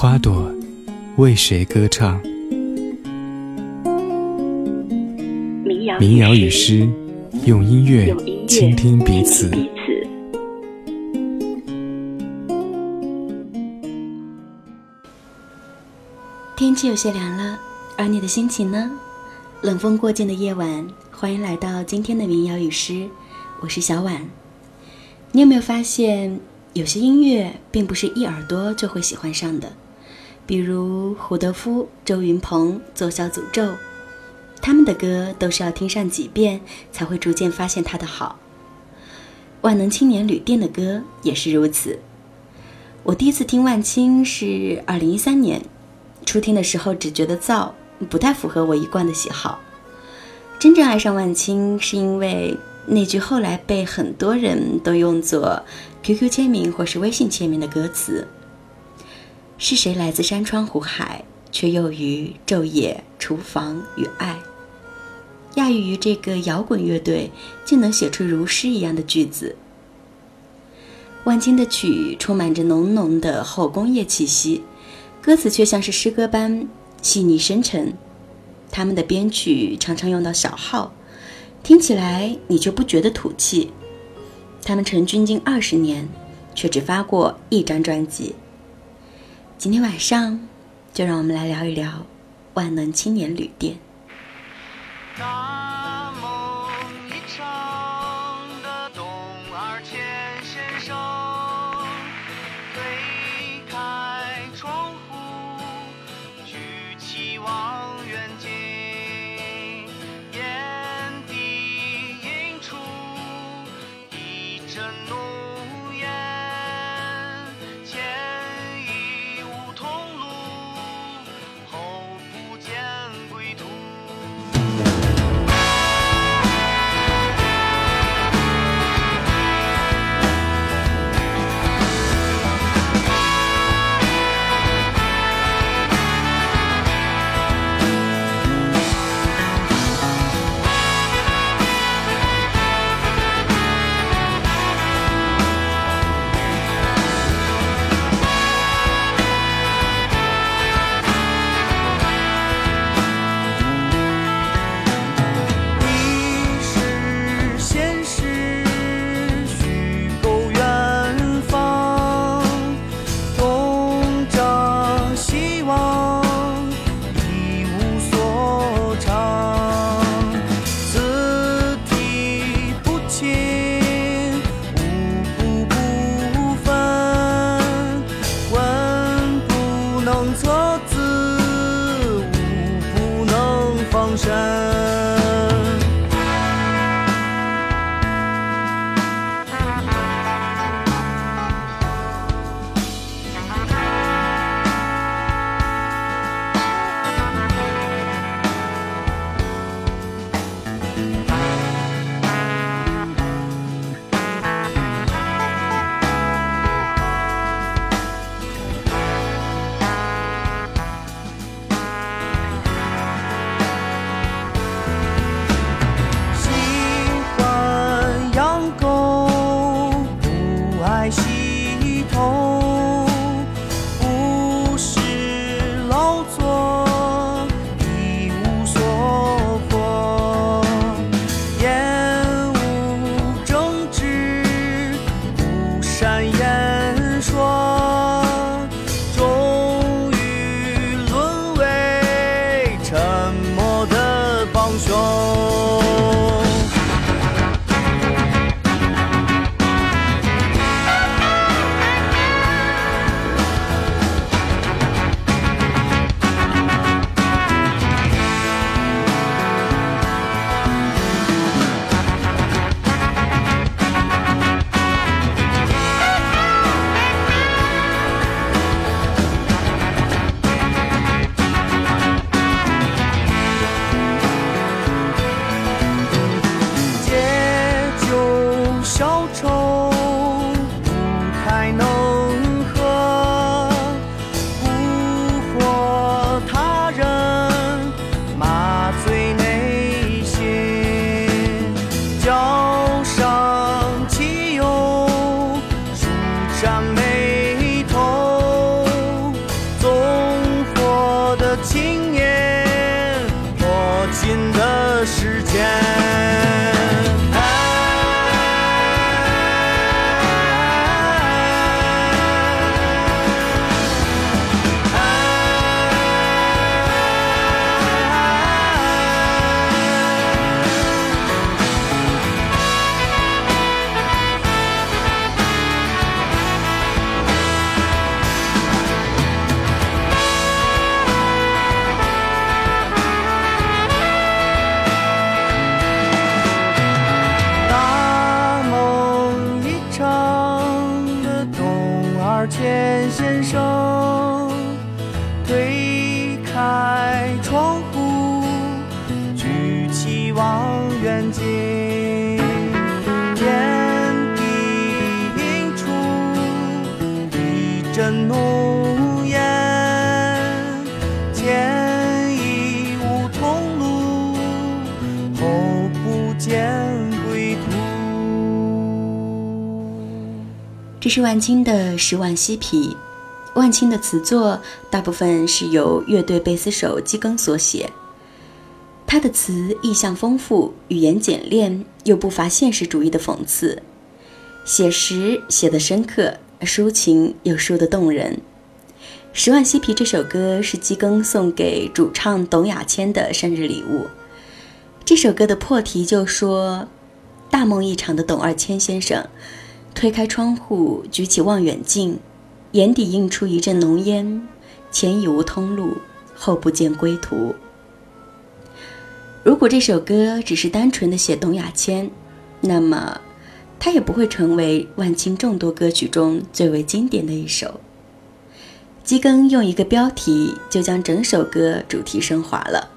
花朵为谁歌唱？民谣与诗，用音乐倾听彼此。天气有些凉了，而你的心情呢？冷风过境的夜晚，欢迎来到今天的民谣与诗，我是小婉。你有没有发现，有些音乐并不是一耳朵就会喜欢上的？比如胡德夫、周云鹏、左小诅咒，他们的歌都是要听上几遍才会逐渐发现它的好。万能青年旅店的歌也是如此。我第一次听万青是二零一三年。初听的时候只觉得燥，不太符合我一贯的喜好。真正爱上万青，是因为那句后来被很多人都用作 QQ 签名或是微信签名的歌词：“是谁来自山川湖海，却又于昼夜厨房与爱？”亚于于这个摇滚乐队，竟能写出如诗一样的句子。万青的曲充满着浓浓的后工业气息。歌词却像是诗歌般细腻深沉，他们的编曲常常用到小号，听起来你就不觉得土气。他们成军近二十年，却只发过一张专辑。今天晚上，就让我们来聊一聊万能青年旅店。是万青的《十万嬉皮》。万青的词作大部分是由乐队贝斯手基庚所写。他的词意象丰富，语言简练，又不乏现实主义的讽刺，写实写得深刻，抒情又说得动人。《十万嬉皮》这首歌是基庚送给主唱董亚千的生日礼物。这首歌的破题就说：“大梦一场的董二千先生。”推开窗户，举起望远镜，眼底映出一阵浓烟。前已无通路，后不见归途。如果这首歌只是单纯的写董亚千，那么它也不会成为万青众多歌曲中最为经典的一首。基庚用一个标题就将整首歌主题升华了：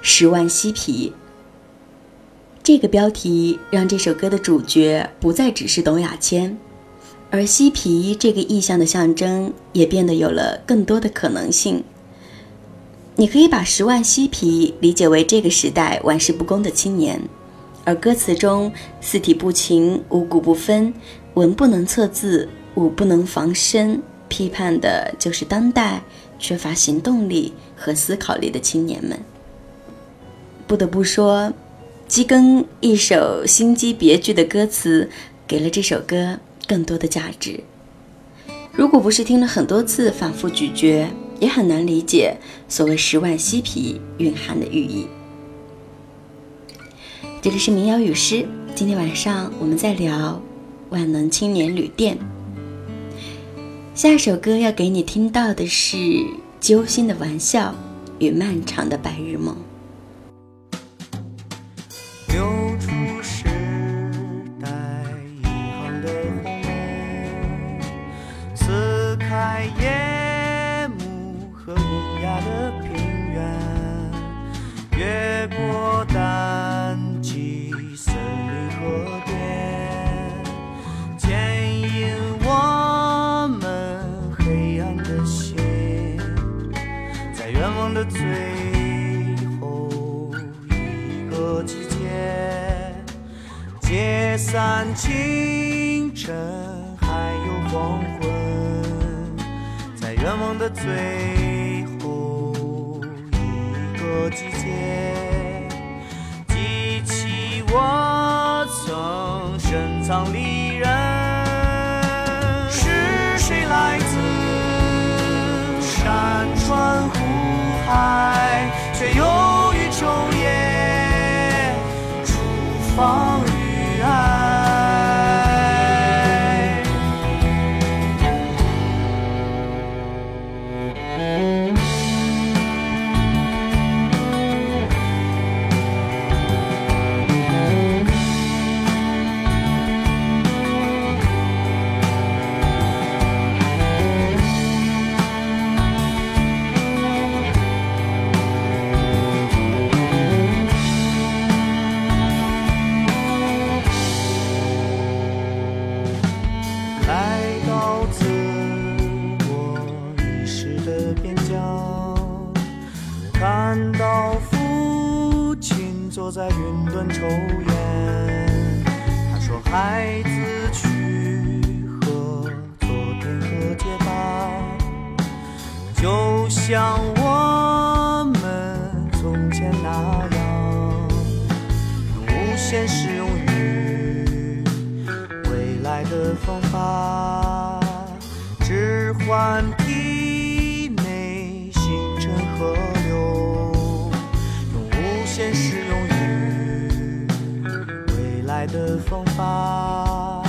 十万嬉皮。这个标题让这首歌的主角不再只是董亚千，而嬉皮这个意象的象征也变得有了更多的可能性。你可以把十万嬉皮理解为这个时代玩世不恭的青年，而歌词中四体不勤、五谷不分、文不能测字、武不能防身，批判的就是当代缺乏行动力和思考力的青年们。不得不说。基庚一首心机别具的歌词，给了这首歌更多的价值。如果不是听了很多次，反复咀嚼，也很难理解所谓“十万嬉皮”蕴含的寓意。这里是民谣与诗，今天晚上我们在聊万能青年旅店。下一首歌要给你听到的是《揪心的玩笑与漫长的白日梦》。清晨还有黄昏，在愿望的最后一个季节，记起我曾深藏离人。是谁来自山川湖海，却又于昼夜出访。的方法，置换体内形成河流，用无限适用于未来的方法，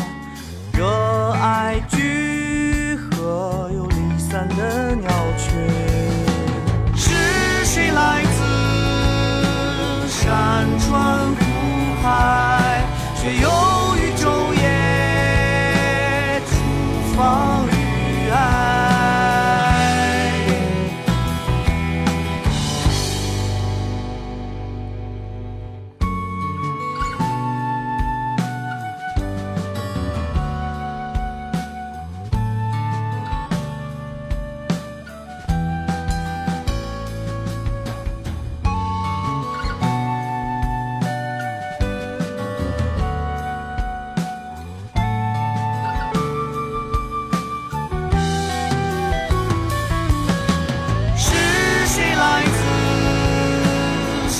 热爱聚合又离散的鸟群，是谁来自山川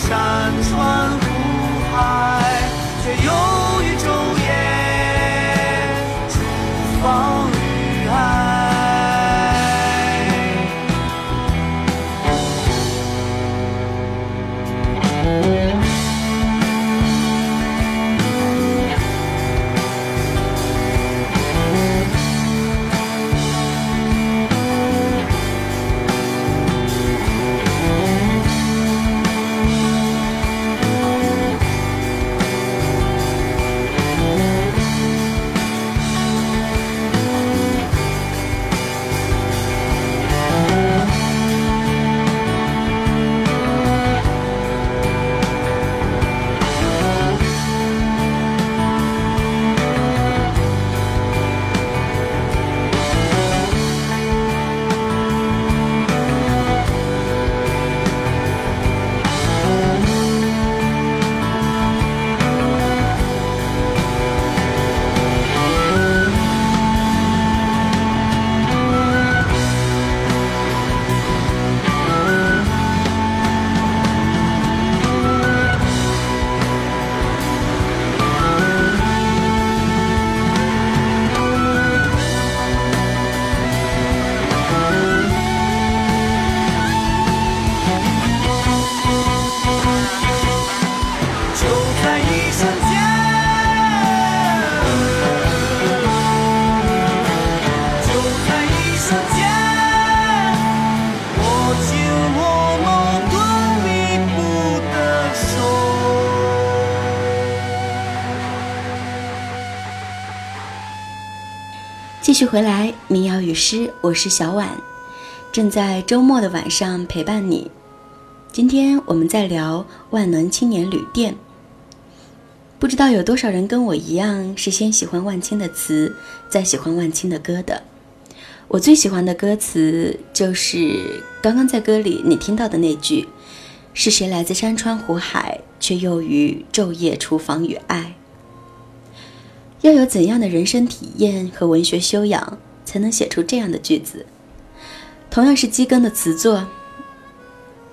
山川湖海，续回来，民谣与诗，我是小婉，正在周末的晚上陪伴你。今天我们在聊万能青年旅店，不知道有多少人跟我一样是先喜欢万青的词，再喜欢万青的歌的。我最喜欢的歌词就是刚刚在歌里你听到的那句：“是谁来自山川湖海，却又于昼夜厨房与爱。”要有怎样的人生体验和文学修养，才能写出这样的句子？同样是基根的词作。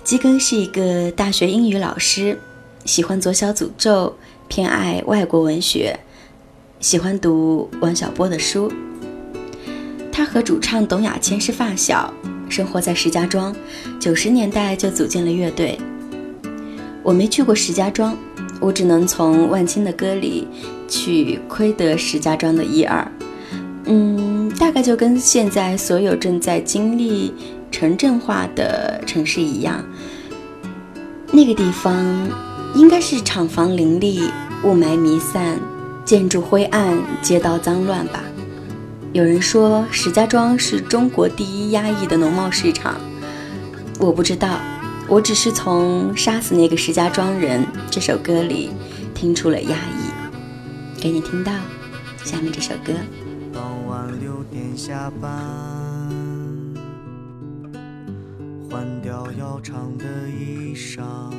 基根是一个大学英语老师，喜欢左小诅咒，偏爱外国文学，喜欢读王小波的书。他和主唱董亚千是发小，生活在石家庄，九十年代就组建了乐队。我没去过石家庄，我只能从万青的歌里去窥得石家庄的一二。嗯，大概就跟现在所有正在经历城镇化的城市一样，那个地方应该是厂房林立、雾霾弥散、建筑灰暗、街道脏乱吧。有人说石家庄是中国第一压抑的农贸市场，我不知道，我只是从《杀死那个石家庄人》这首歌里听出了压抑，给你听到下面这首歌。傍晚六点下班，换掉要长的衣裳。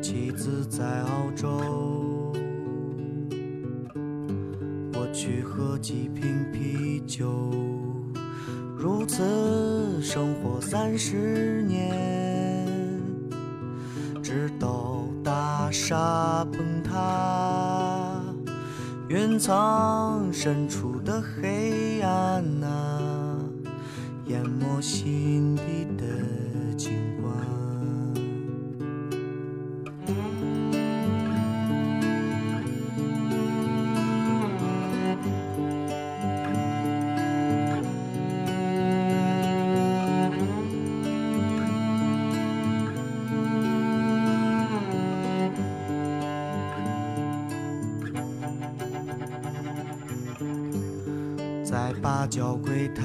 妻子在澳洲，我去喝几瓶啤酒，如此生活三十年，直到大厦崩塌，云层深处的黑暗啊，淹没心底的在八角柜台，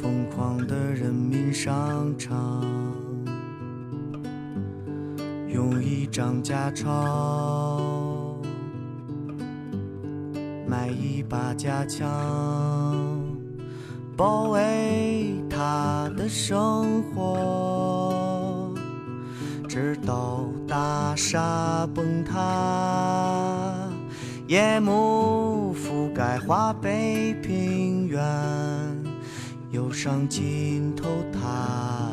疯狂的人民商场，用一张假钞买一把假枪，夜幕覆盖华北平原，忧伤浸透他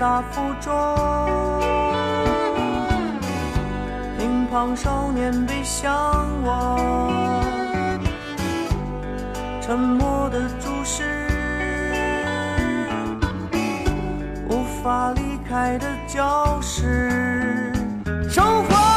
大附中，乒乓少年背向我，沉默的注视，无法离开的教室，生活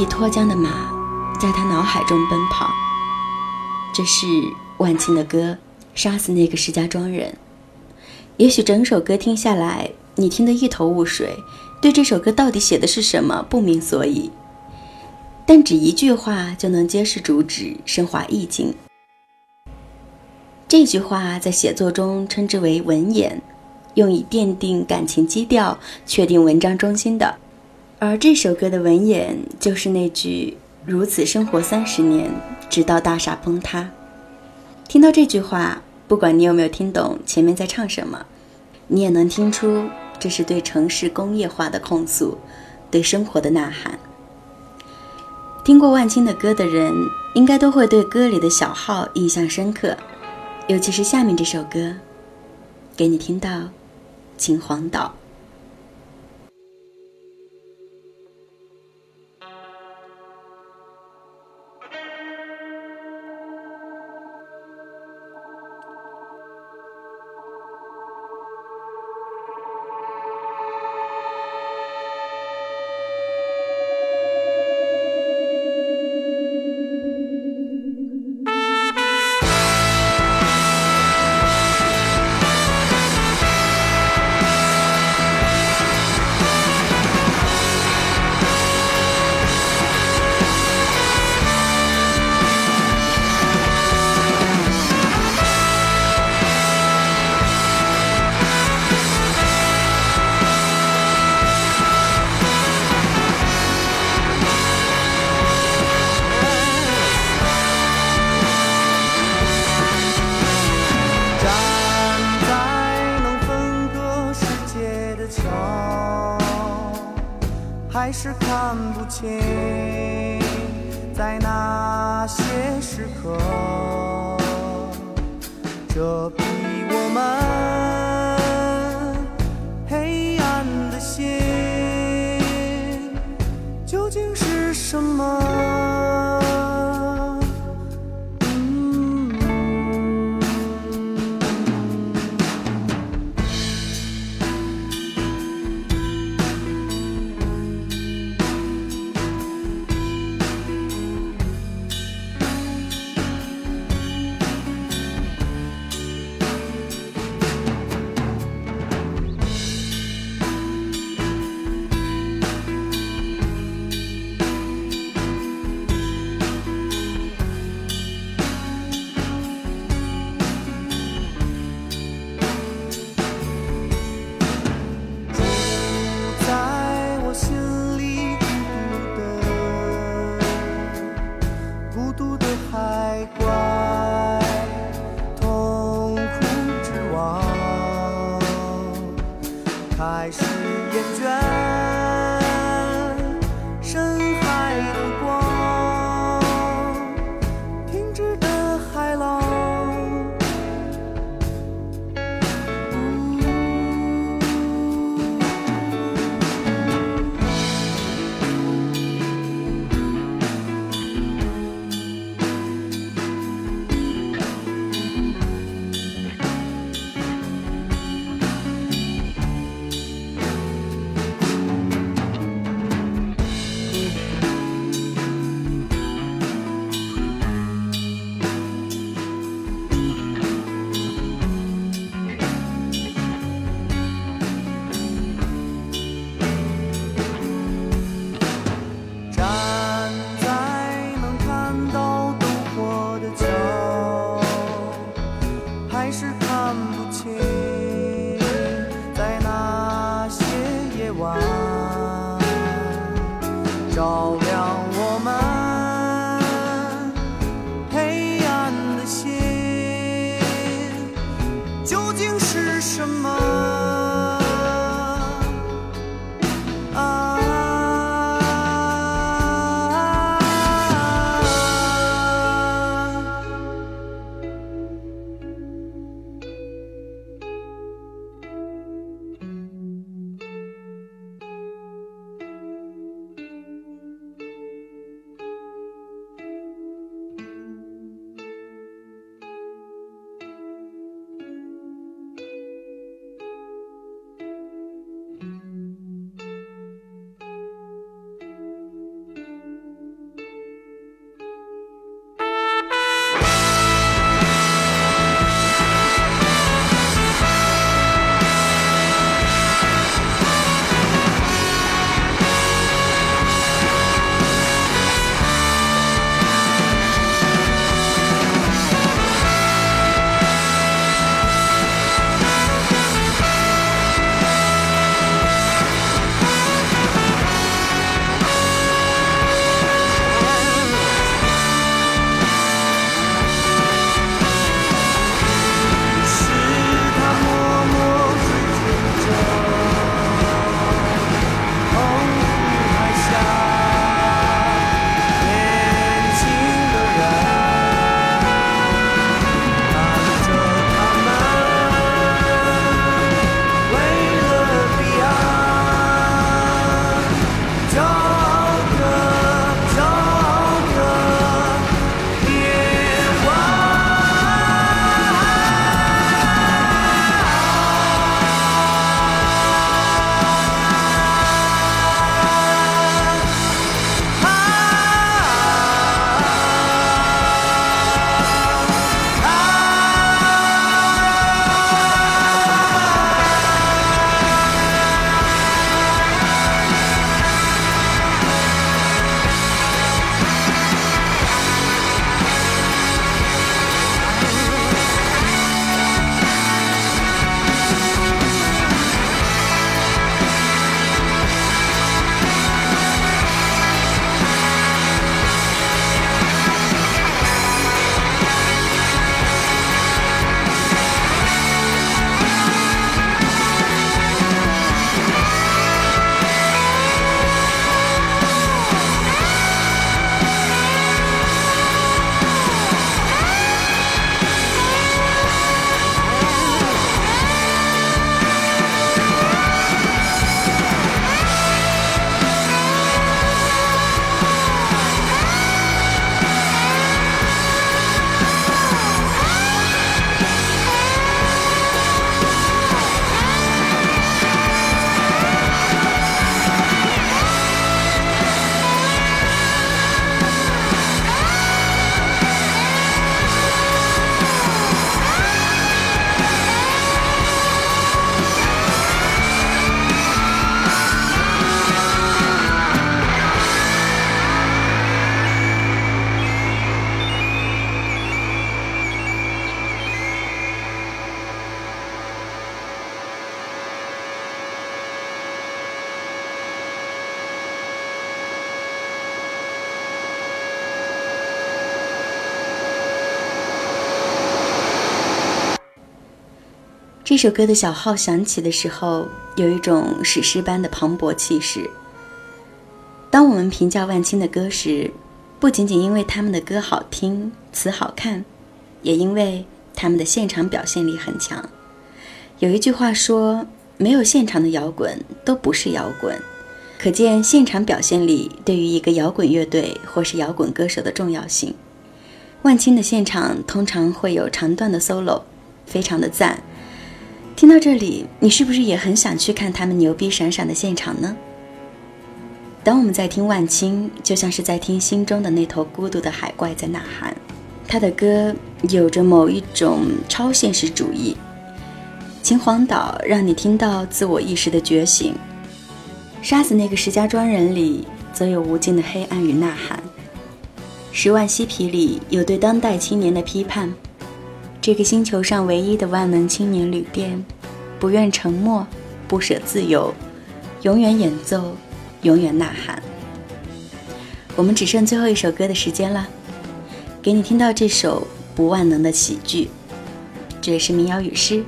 匹脱缰的马，在他脑海中奔跑。这是万青的歌，杀死那个石家庄人。也许整首歌听下来，你听得一头雾水，对这首歌到底写的是什么不明所以。但只一句话就能揭示主旨，升华意境。这句话在写作中称之为文言，用以奠定感情基调、确定文章中心的。而这首歌的文眼就是那句“如此生活三十年，直到大厦崩塌”。听到这句话，不管你有没有听懂前面在唱什么，你也能听出这是对城市工业化的控诉，对生活的呐喊。听过万青的歌的人，应该都会对歌里的小号印象深刻，尤其是下面这首歌，给你听到《秦皇岛》。这首歌的小号响起的时候，有一种史诗般的磅礴气势。当我们评价万青的歌时，不仅仅因为他们的歌好听、词好看，也因为他们的现场表现力很强。有一句话说：“没有现场的摇滚都不是摇滚。”可见现场表现力对于一个摇滚乐队或是摇滚歌手的重要性。万青的现场通常会有长段的 solo，非常的赞。听到这里，你是不是也很想去看他们牛逼闪闪的现场呢？当我们在听万青，就像是在听心中的那头孤独的海怪在呐喊。他的歌有着某一种超现实主义。秦皇岛让你听到自我意识的觉醒。杀死那个石家庄人里，则有无尽的黑暗与呐喊。十万嬉皮里有对当代青年的批判。这个星球上唯一的万能青年旅店，不愿沉默，不舍自由，永远演奏，永远呐喊。我们只剩最后一首歌的时间了，给你听到这首《不万能的喜剧》，这也是民谣与诗，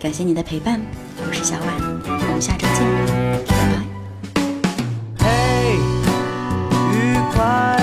感谢你的陪伴，我是小婉，我们下周见，拜拜。嘿，愉快。